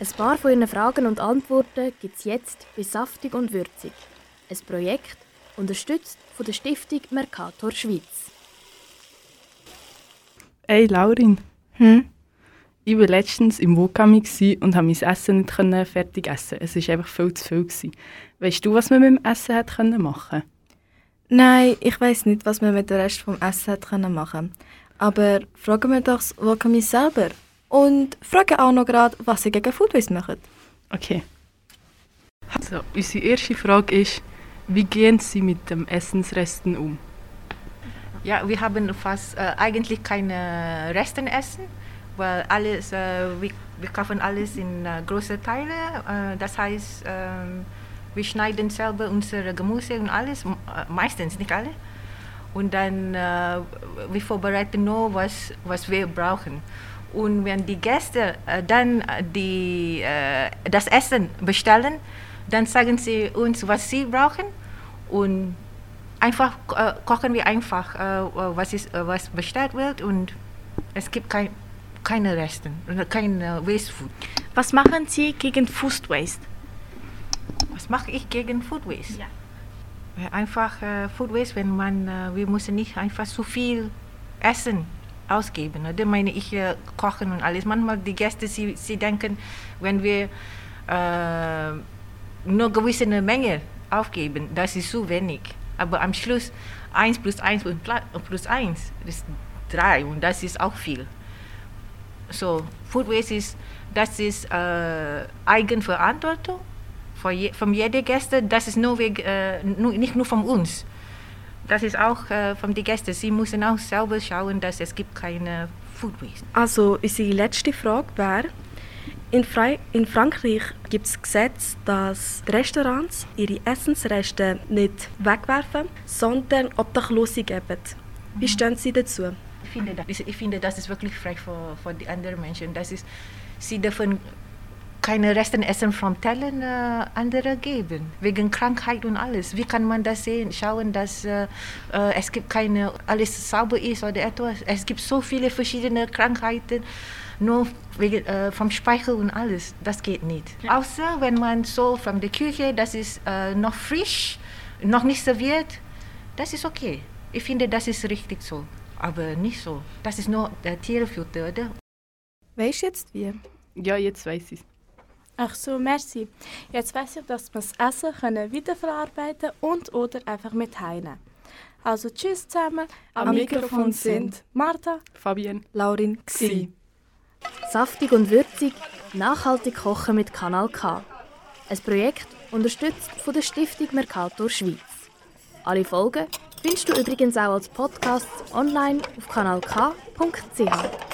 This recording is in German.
Ein paar von Ihren Fragen und Antworten gibt es jetzt bei Saftig und Würzig. Ein Projekt, unterstützt von der Stiftung Mercator Schweiz. Hey Laurin, Hm? ich war letztens im Wokami gsi und konnte mein Essen nicht fertig essen. Es war einfach viel zu viel. Gewesen. Weißt du, was man mit dem Essen können machen Nein, ich weiß nicht, was man mit dem Rest vom Essen können machen. Aber fragen wir doch das Wakami selber. Und fragen auch noch gerade, was sie gegen Food Waste machen. Okay. Also, unsere erste Frage ist, wie gehen Sie mit dem Essensresten um? Ja, wir haben fast äh, eigentlich keine Resten essen, weil alles, äh, wir, wir kaufen alles in äh, große Teile. Äh, das heißt, ähm, wir schneiden selber unsere Gemüse und alles, äh, meistens nicht alle. Und dann äh, wir vorbereiten nur, was, was wir brauchen. Und wenn die Gäste äh, dann äh, die, äh, das Essen bestellen, dann sagen sie uns, was sie brauchen. Und einfach äh, kochen wir einfach, äh, was, ist, äh, was bestellt wird und es gibt kein, keine Resten, oder kein äh, Waste Food. Was machen Sie gegen Food Waste? Was mache ich gegen Food Waste? Ja. Einfach äh, Food Waste, wenn man, äh, wir müssen nicht einfach zu viel Essen ausgeben. Oder meine ich äh, kochen und alles. Manchmal die Gäste, sie, sie denken, wenn wir äh, nur gewisse Menge aufgeben, das ist zu wenig. Aber am Schluss 1 plus 1 und pla- plus 1 ist 3 und das ist auch viel. So, Food Waste ist, das ist äh, Eigenverantwortung von, je, von jeder Gäste. Das ist nur, äh, nur nicht nur von uns. Das ist auch äh, von den Gästen. Sie müssen auch selber schauen, dass es gibt keine Food Waste. Also unsere letzte Frage wäre, in, Frei in Frankreich gibt es Gesetz, dass Restaurants ihre Essensreste nicht wegwerfen, sondern Obdachlose geben. Wie stehen Sie dazu? Ich finde, das, ich finde, das ist wirklich frei für, für die anderen Menschen. Das ist, sie dürfen keine Resten essen vom Tellen äh, andere geben, wegen Krankheit und alles. Wie kann man das sehen? Schauen, dass äh, äh, es gibt keine, alles sauber ist oder etwas. Es gibt so viele verschiedene Krankheiten, nur wegen, äh, vom Speichel und alles. Das geht nicht. Außer wenn man so von der Küche, das ist äh, noch frisch, noch nicht serviert, das ist okay. Ich finde, das ist richtig so. Aber nicht so. Das ist nur der Tierfutter, oder? Weißt du jetzt wie? Ja, jetzt weiß ich Ach so, merci. Jetzt weiß ich, dass wir das Essen können weiterverarbeiten und oder einfach mit heimnehmen. Also tschüss zusammen. Am Mikrofon sind Martha. Fabienne. Laurin gsi. Saftig und würzig, nachhaltig kochen mit Kanal K. Ein Projekt unterstützt von der Stiftung Mercator Schweiz. Alle Folgen findest du übrigens auch als Podcast online auf kanalk.ch.